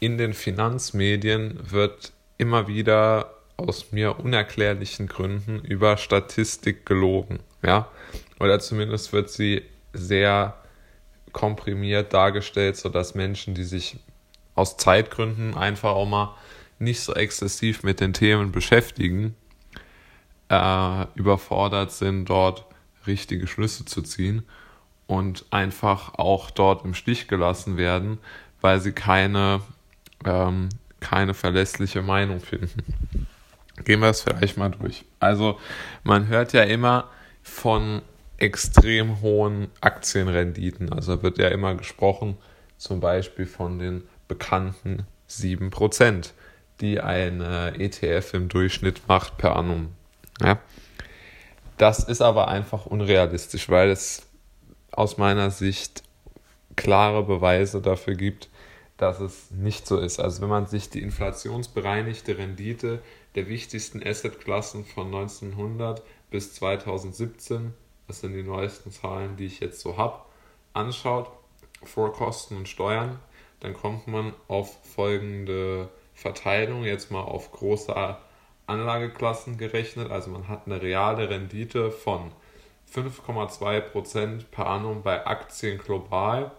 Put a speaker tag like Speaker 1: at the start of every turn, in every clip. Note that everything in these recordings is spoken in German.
Speaker 1: in den Finanzmedien wird immer wieder aus mir unerklärlichen Gründen über Statistik gelogen, ja, oder zumindest wird sie sehr komprimiert dargestellt, sodass Menschen, die sich aus Zeitgründen einfach auch mal nicht so exzessiv mit den Themen beschäftigen, äh, überfordert sind, dort richtige Schlüsse zu ziehen und einfach auch dort im Stich gelassen werden, weil sie keine, ähm, keine verlässliche Meinung finden. Gehen wir es vielleicht mal durch. Also man hört ja immer von extrem hohen Aktienrenditen. Also wird ja immer gesprochen, zum Beispiel von den bekannten 7%, die eine ETF im Durchschnitt macht per annum. Ja. Das ist aber einfach unrealistisch, weil es aus meiner Sicht klare Beweise dafür gibt, dass es nicht so ist. Also wenn man sich die inflationsbereinigte Rendite der wichtigsten Assetklassen von 1900 bis 2017, das sind die neuesten Zahlen, die ich jetzt so habe, anschaut, vor Kosten und Steuern, dann kommt man auf folgende Verteilung, jetzt mal auf große Anlageklassen gerechnet. Also man hat eine reale Rendite von 5,2% per annum bei Aktien global,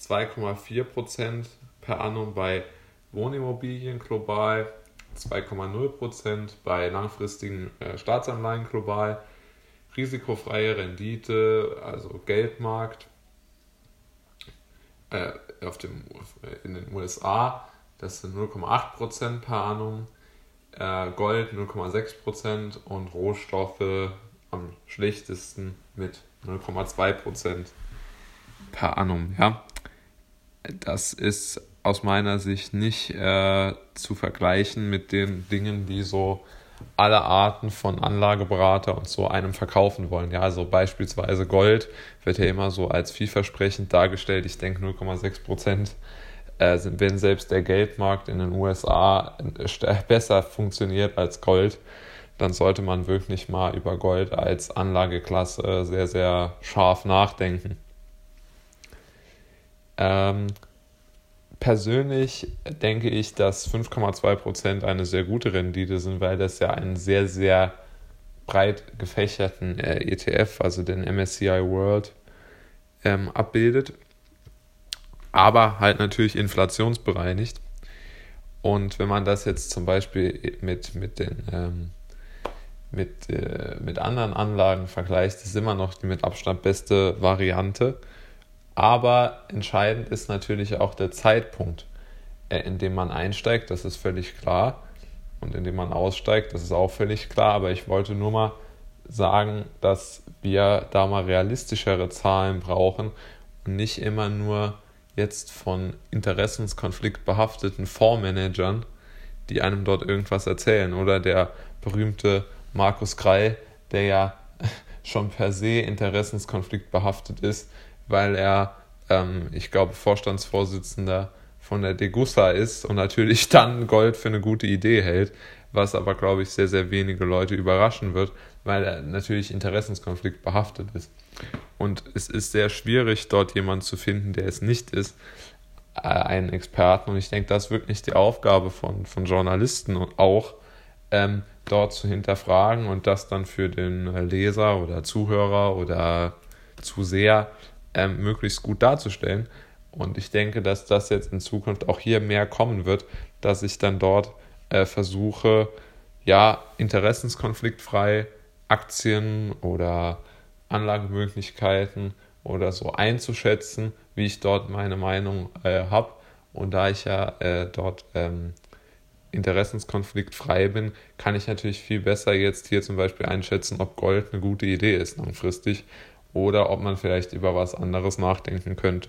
Speaker 1: 2,4% per annum bei Wohnimmobilien global, 2,0% bei langfristigen äh, Staatsanleihen global, risikofreie Rendite, also Geldmarkt äh, auf dem, in den USA, das sind 0,8% per annum, äh, Gold 0,6% und Rohstoffe am schlechtesten mit 0,2% per annum. Ja? Das ist aus meiner Sicht nicht äh, zu vergleichen mit den Dingen, die so alle Arten von Anlageberater und so einem verkaufen wollen. Ja, also beispielsweise Gold wird ja immer so als vielversprechend dargestellt. Ich denke 0,6 Prozent äh, wenn selbst der Geldmarkt in den USA äh, besser funktioniert als Gold, dann sollte man wirklich mal über Gold als Anlageklasse sehr, sehr scharf nachdenken. Ähm, persönlich denke ich, dass 5,2% eine sehr gute Rendite sind, weil das ja einen sehr, sehr breit gefächerten äh, ETF, also den MSCI World, ähm, abbildet aber halt natürlich inflationsbereinigt. Und wenn man das jetzt zum Beispiel mit, mit den ähm, mit, äh, mit anderen Anlagen vergleicht, ist immer noch die mit Abstand beste Variante. Aber entscheidend ist natürlich auch der Zeitpunkt, äh, in dem man einsteigt, das ist völlig klar. Und in dem man aussteigt, das ist auch völlig klar. Aber ich wollte nur mal sagen, dass wir da mal realistischere Zahlen brauchen und nicht immer nur jetzt von Interessenskonflikt behafteten Fondsmanagern, die einem dort irgendwas erzählen. Oder der berühmte Markus Krei, der ja schon per se Interessenskonflikt behaftet ist, weil er, ähm, ich glaube, Vorstandsvorsitzender von der Degussa ist und natürlich dann Gold für eine gute Idee hält, was aber, glaube ich, sehr, sehr wenige Leute überraschen wird, weil er natürlich Interessenskonflikt behaftet ist. Und es ist sehr schwierig, dort jemanden zu finden, der es nicht ist, äh, einen Experten. Und ich denke, das ist wirklich die Aufgabe von, von Journalisten und auch ähm, dort zu hinterfragen und das dann für den Leser oder Zuhörer oder Zuseher ähm, möglichst gut darzustellen. Und ich denke, dass das jetzt in Zukunft auch hier mehr kommen wird, dass ich dann dort äh, versuche, ja, interessenskonfliktfrei Aktien oder Anlagemöglichkeiten oder so einzuschätzen, wie ich dort meine Meinung äh, habe. Und da ich ja äh, dort ähm, interessenskonfliktfrei bin, kann ich natürlich viel besser jetzt hier zum Beispiel einschätzen, ob Gold eine gute Idee ist langfristig oder ob man vielleicht über was anderes nachdenken könnte.